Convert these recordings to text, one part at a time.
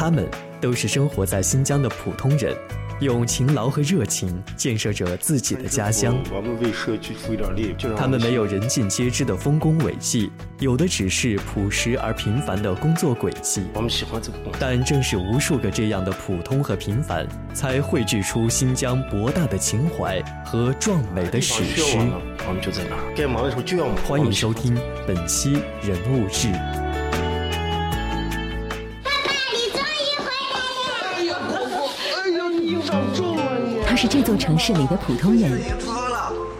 他们都是生活在新疆的普通人。用勤劳和热情建设着自己的家乡。我们为社区出一点力。他们没有人尽皆知的丰功伟绩，有的只是朴实而平凡的工作轨迹。我们喜欢这个工作。但正是无数个这样的普通和平凡，才汇聚出新疆博大的情怀和壮美的史诗。我们就在那儿。该忙的时候就要忙。欢迎收听本期《人物志》。是这座城市里的普通人，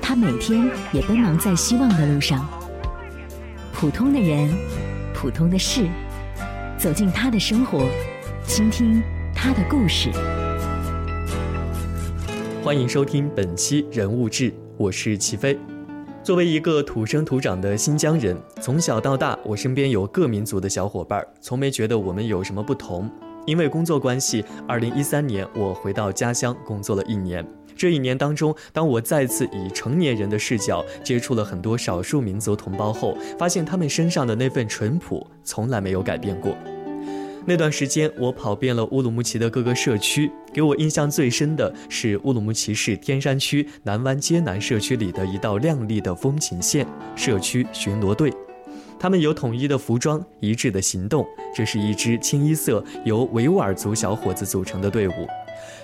他每天也奔忙在希望的路上。普通的人，普通的事，走进他的生活，倾听他的故事。欢迎收听本期《人物志》，我是齐飞。作为一个土生土长的新疆人，从小到大，我身边有各民族的小伙伴，从没觉得我们有什么不同。因为工作关系，二零一三年我回到家乡工作了一年。这一年当中，当我再次以成年人的视角接触了很多少数民族同胞后，发现他们身上的那份淳朴从来没有改变过。那段时间，我跑遍了乌鲁木齐的各个社区，给我印象最深的是乌鲁木齐市天山区南湾街南社区里的一道亮丽的风景线——社区巡逻队。他们有统一的服装，一致的行动。这是一支清一色由维吾尔族小伙子组成的队伍。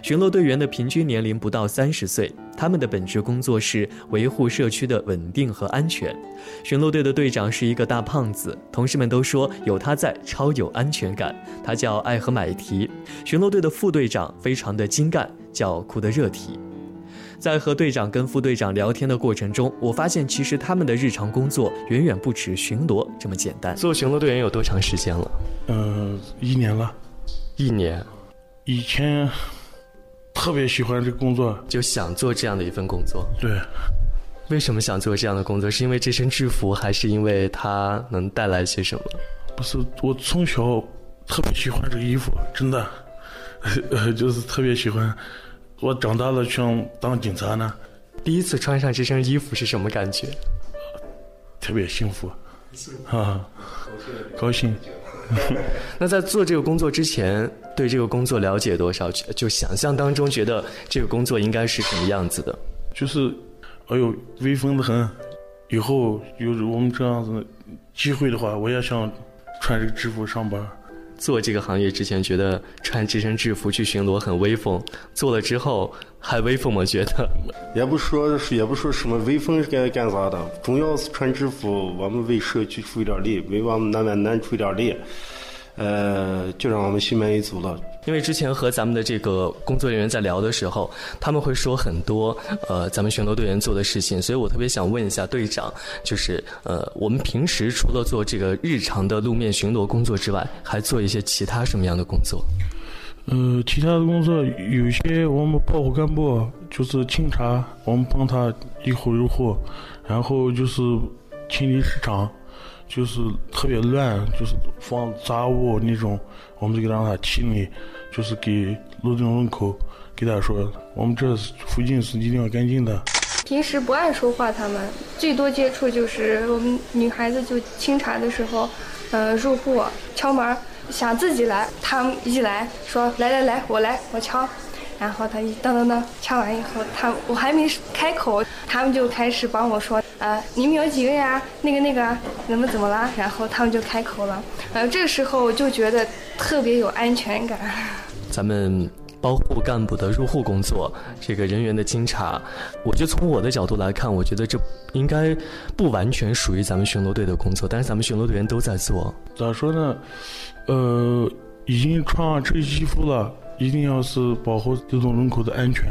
巡逻队员的平均年龄不到三十岁，他们的本职工作是维护社区的稳定和安全。巡逻队的队长是一个大胖子，同事们都说有他在超有安全感。他叫艾和买提。巡逻队的副队长非常的精干，叫库德热提。在和队长跟副队长聊天的过程中，我发现其实他们的日常工作远远不止巡逻这么简单。做巡逻队员有多长时间了？嗯，一年了。一年。以前特别喜欢这工作，就想做这样的一份工作。对。为什么想做这样的工作？是因为这身制服，还是因为它能带来些什么？不是，我从小特别喜欢这个衣服，真的，呃 就是特别喜欢。我长大了想当警察呢。第一次穿上这身衣服是什么感觉？特别幸福，啊，高兴。那在做这个工作之前，对这个工作了解多少？就想象当中觉得这个工作应该是什么样子的？就是，哎呦，威风的很。以后有我们这样子机会的话，我也想穿这个制服上班。做这个行业之前，觉得穿这身制服去巡逻很威风。做了之后还威风吗？觉得 也不说，也不说什么威风是该干啥的。主要是穿制服，我们为社区出一点力，为我们南湾南出一点力。呃，就让我们心满意足了。因为之前和咱们的这个工作人员在聊的时候，他们会说很多呃咱们巡逻队员做的事情，所以我特别想问一下队长，就是呃我们平时除了做这个日常的路面巡逻工作之外，还做一些其他什么样的工作？呃，其他的工作有些我们保护干部就是清查，我们帮他一户一户，然后就是清理市场。就是特别乱，就是放杂物那种，我们就给让他清理，就是给路政人口给他说，我们这附近是一定要干净的。平时不爱说话，他们最多接触就是我们女孩子就清查的时候，呃，入户敲门，想自己来，他们一来说来来来，我来我敲，然后他一噔噔噔敲完以后，他我还没开口，他们就开始帮我说。呃，你们有几个呀？那个那个，怎么怎么了？然后他们就开口了。呃，这个时候我就觉得特别有安全感。咱们包护干部的入户工作，这个人员的清查，我就从我的角度来看，我觉得这应该不完全属于咱们巡逻队的工作，但是咱们巡逻队员都在做。咋说呢？呃，已经穿上这衣服了，一定要是保护这种人口的安全，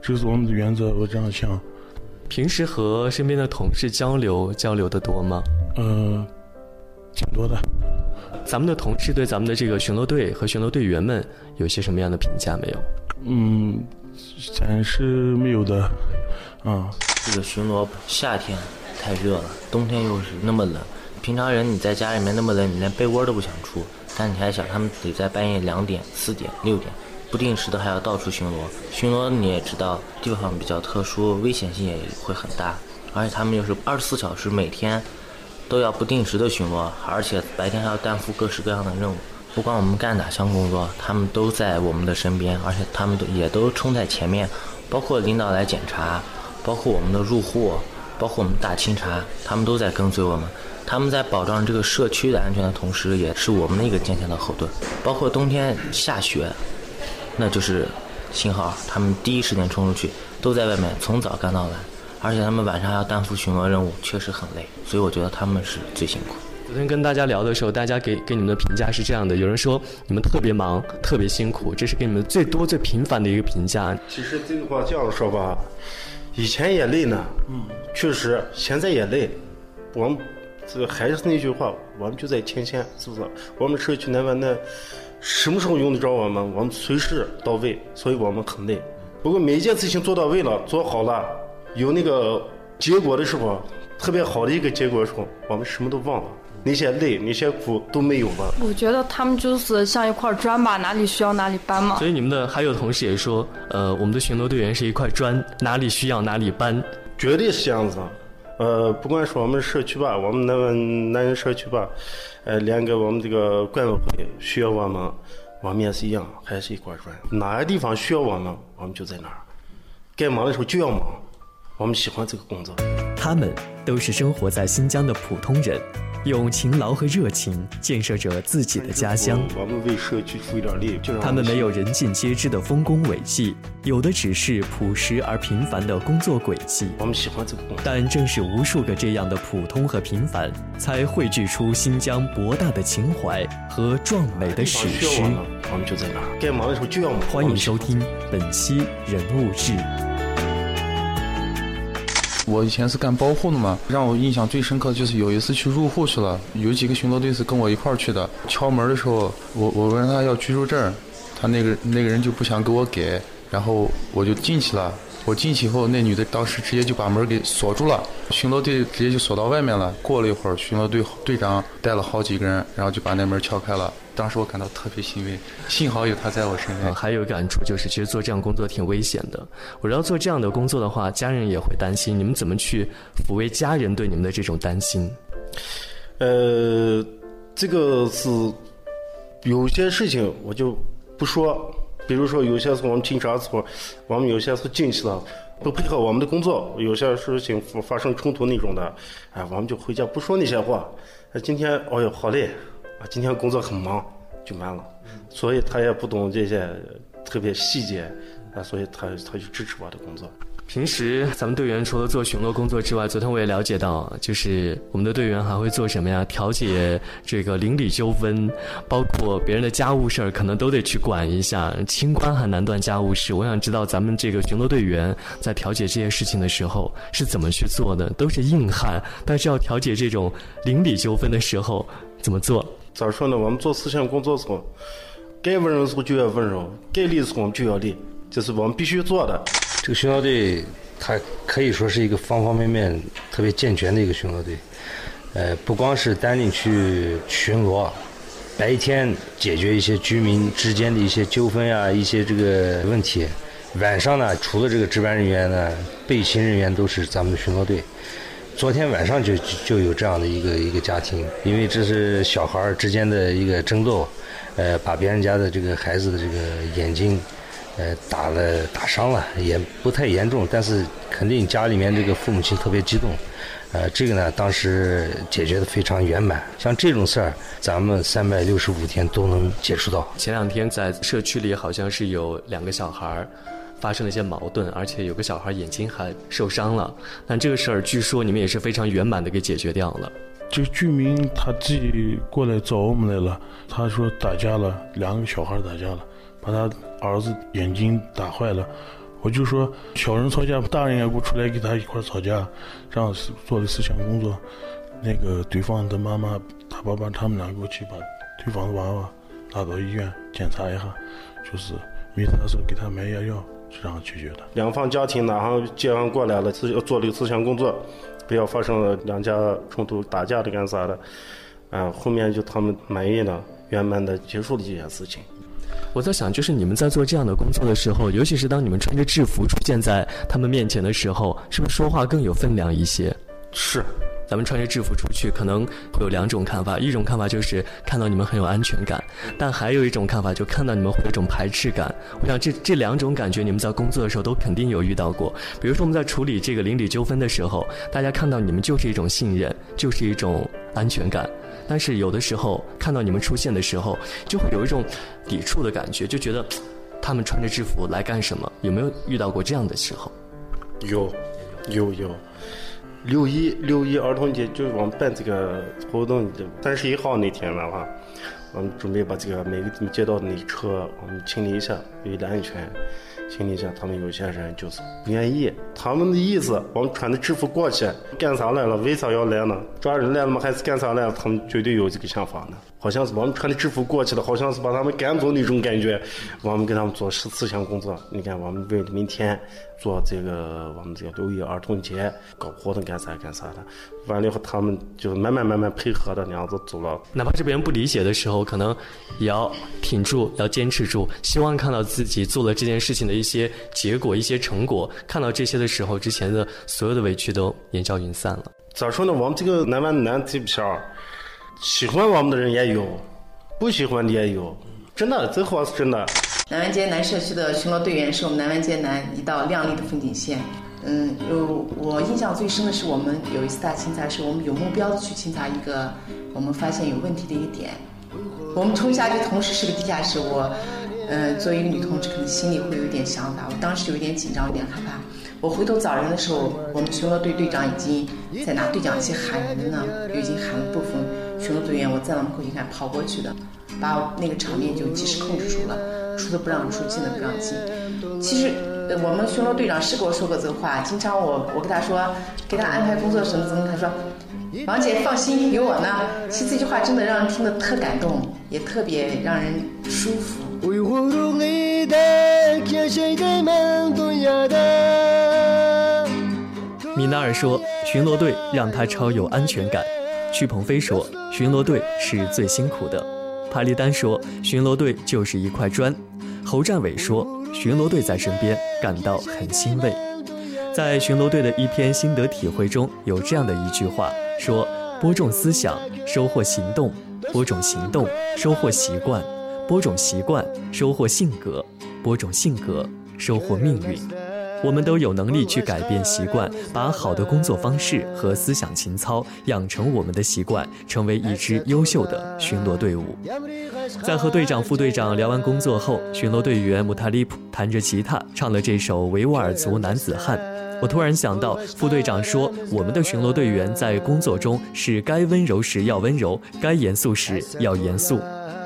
这是我们的原则。我这样想。平时和身边的同事交流交流的多吗？嗯，挺多的。咱们的同事对咱们的这个巡逻队和巡逻队员们有些什么样的评价没有？嗯，暂时没有的。啊，这个巡逻夏天太热了，冬天又是那么冷。平常人你在家里面那么冷，你连被窝都不想出。但你还想，他们得在半夜两点、四点、六点。不定时的还要到处巡逻，巡逻你也知道，地方比较特殊，危险性也会很大。而且他们又是二十四小时每天都要不定时的巡逻，而且白天还要担负各式各样的任务，不管我们干哪项工作，他们都在我们的身边，而且他们都也都冲在前面，包括领导来检查，包括我们的入户，包括我们大清查，他们都在跟随我们。他们在保障这个社区的安全的同时，也是我们的一个坚强的后盾。包括冬天下雪，那就是信号，他们第一时间冲出去，都在外面从早干到晚，而且他们晚上还要担负巡逻任务，确实很累。所以我觉得他们是最辛苦。昨天跟大家聊的时候，大家给给你们的评价是这样的：有人说你们特别忙，特别辛苦，这是给你们最多最频繁的一个评价。其实这个话这样说吧，以前也累呢，嗯，确实，现在也累，我们。这还是那句话，我们就在前线，是不是？我们社区那边那什么时候用得着我们？我们随时到位，所以我们很累。不过每一件事情做到位了，做好了，有那个结果的时候，特别好的一个结果的时候，我们什么都忘了，那些累、那些苦都没有了。我觉得他们就是像一块砖吧，哪里需要哪里搬嘛。所以你们的还有同事也说，呃，我们的巡逻队员是一块砖，哪里需要哪里搬，绝对是这样子。呃，不管是我们社区吧，我们那南南人社区吧，呃，连个我们这个管委会需要我们，我们也是一样，还是一块砖。哪个地方需要我们，我们就在哪儿。该忙的时候就要忙，我们喜欢这个工作。他们都是生活在新疆的普通人。用勤劳和热情建设着自己的家乡。我们为社区出一点力。他们没有人尽皆知的丰功伟绩，有的只是朴实而平凡的工作轨迹。我们喜欢这个工作。但正是无数个这样的普通和平凡，才汇聚出新疆博大的情怀和壮美的史诗。我们就在那儿，该忙的时候就要忙。欢迎收听本期人物志。我以前是干包户的嘛，让我印象最深刻的就是有一次去入户去了，有几个巡逻队是跟我一块儿去的。敲门的时候，我我问他要居住证，他那个那个人就不想给我给，然后我就进去了。我进去以后，那女的当时直接就把门给锁住了，巡逻队直接就锁到外面了。过了一会儿，巡逻队队长带了好几个人，然后就把那门敲开了。当时我感到特别欣慰，幸好有他在我身边。还有感触就是，其实做这样工作挺危险的。我知道做这样的工作的话，家人也会担心。你们怎么去抚慰家人对你们的这种担心？呃，这个是有些事情我就不说。比如说，有些时候我们警察时候，我们有些时候进去了，不配合我们的工作，有些事情发生冲突那种的，哎，我们就回家不说那些话。今天，哎呦，好累，啊，今天工作很忙，就完了。所以他也不懂这些特别细节，啊，所以他他就支持我的工作。平时咱们队员除了做巡逻工作之外，昨天我也了解到，就是我们的队员还会做什么呀？调解这个邻里纠纷，包括别人的家务事儿，可能都得去管一下。清官还难断家务事，我想知道咱们这个巡逻队员在调解这些事情的时候是怎么去做的？都是硬汉，但是要调解这种邻里纠纷的时候怎么做？咋说呢？我们做思想工作时候，该温柔的时候就要温柔，该利的时候就要利，这是我们必须做的。这个巡逻队，它可以说是一个方方面面特别健全的一个巡逻队。呃，不光是单领去巡逻，白天解决一些居民之间的一些纠纷呀、一些这个问题，晚上呢，除了这个值班人员呢，备勤人员都是咱们的巡逻队。昨天晚上就就有这样的一个一个家庭，因为这是小孩之间的一个争斗，呃，把别人家的这个孩子的这个眼睛。呃，打了打伤了，也不太严重，但是肯定家里面这个父母亲特别激动，呃，这个呢，当时解决的非常圆满。像这种事儿，咱们三百六十五天都能接触到。前两天在社区里，好像是有两个小孩儿发生了一些矛盾，而且有个小孩眼睛还受伤了。但这个事儿，据说你们也是非常圆满的给解决掉了。这居民他自己过来找我们来了，他说打架了，两个小孩打架了。把他儿子眼睛打坏了，我就说小人吵架，大人也不出来跟他一块吵架，这样做的思想工作。那个对方的妈妈，他爸爸他们俩过去把对方的娃娃拉到医院检查一下，就是没啥事给他买药药，是这样解决的。两方家庭然后接完过来了，自己做这个思想工作，不要发生了两家冲突打架的干啥的，啊，后面就他们满意了，圆满的结束了这件事情。我在想，就是你们在做这样的工作的时候，尤其是当你们穿着制服出现在他们面前的时候，是不是说话更有分量一些？是，咱们穿着制服出去，可能会有两种看法。一种看法就是看到你们很有安全感，但还有一种看法，就看到你们会有一种排斥感。我想这这两种感觉，你们在工作的时候都肯定有遇到过。比如说我们在处理这个邻里纠纷的时候，大家看到你们就是一种信任，就是一种安全感。但是有的时候看到你们出现的时候，就会有一种抵触的感觉，就觉得他们穿着制服来干什么？有没有遇到过这样的时候？有，有有。六一六一儿童节就是我们办这个活动三十一号那天的话，我们准备把这个每个街道的那车我们清理一下，为了安全，清理一下。他们有些人就是不愿意，他们的意思，我们穿的制服过去干啥来了？为啥要来呢？抓人来了吗？还是干啥来了？他们绝对有这个想法呢。好像是我们穿的制服过去的，好像是把他们赶走那种感觉。我们给他们做十四项工作，你看，我们为了明天做这个，我们这个六一儿童节搞活动干啥干啥的。完了以后，他们就慢慢慢慢配合的那样子走了。哪怕是别人不理解的时候，可能也要挺住，要坚持住，希望看到自己做了这件事情的一些结果、一些成果。看到这些的时候，之前的所有的委屈都烟消云散了。咋说呢？我们这个南湾南这片儿。喜欢我们的人也有，不喜欢的也有，真的，这话是真的。南湾街南社区的巡逻队员是我们南湾街南一道亮丽的风景线。嗯，有我印象最深的是，我们有一次大清查，是我们有目标的去清查一个我们发现有问题的一个点。我们冲下去，同时是个地下室，我，嗯，作为一个女同志，可能心里会有点想法。我当时有点紧张，有点害怕。我回头找人的时候，我们巡逻队队长已经在拿对讲机喊人呢，已经喊了部分。巡逻队员，我在门口一看，跑过去的，把那个场面就及时控制住了，出的不让出，进的不让进。其实我们巡逻队长是给我说过这个话，经常我我跟他说，给他安排工作什么什么，他说，王姐放心，有我呢。其实这句话真的让人听得特感动，也特别让人舒服。米纳尔说，巡逻队让他超有安全感。曲鹏飞说：“巡逻队是最辛苦的。”帕利丹说：“巡逻队就是一块砖。”侯占伟说：“巡逻队在身边，感到很欣慰。”在巡逻队的一篇心得体会中有这样的一句话说：“播种思想，收获行动；播种行动，收获习惯；播种习惯，收获性格；播种性格，收获命运。”我们都有能力去改变习惯，把好的工作方式和思想情操养成我们的习惯，成为一支优秀的巡逻队伍。在和队长、副队长聊完工作后，巡逻队员穆塔利普弹着吉他唱了这首维吾尔族男子汉。我突然想到，副队长说我们的巡逻队员在工作中是该温柔时要温柔，该严肃时要严肃，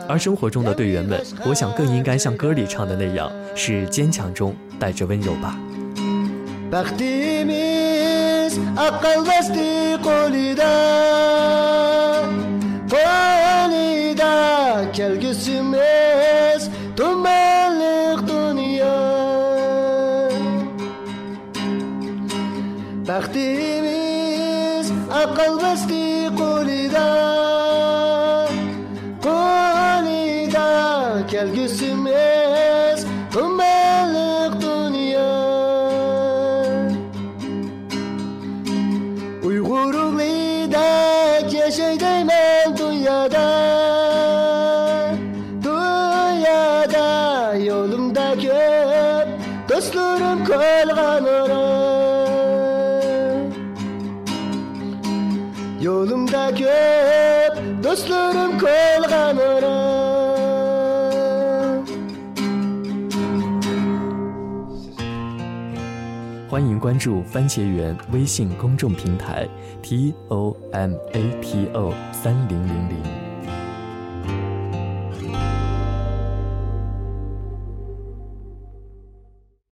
而生活中的队员们，我想更应该像歌里唱的那样，是坚强中带着温柔吧。Bəxtimiz aqal bəsti qolida Qolida kelgüsümüz tumanlıq dünya Bəxtimiz aqal bəsti qolida Qolida kelgüsümüz Yolumda köp dostlarım kolganırım 欢迎关注番茄园微信公众平台 t o m a t o 三零零零。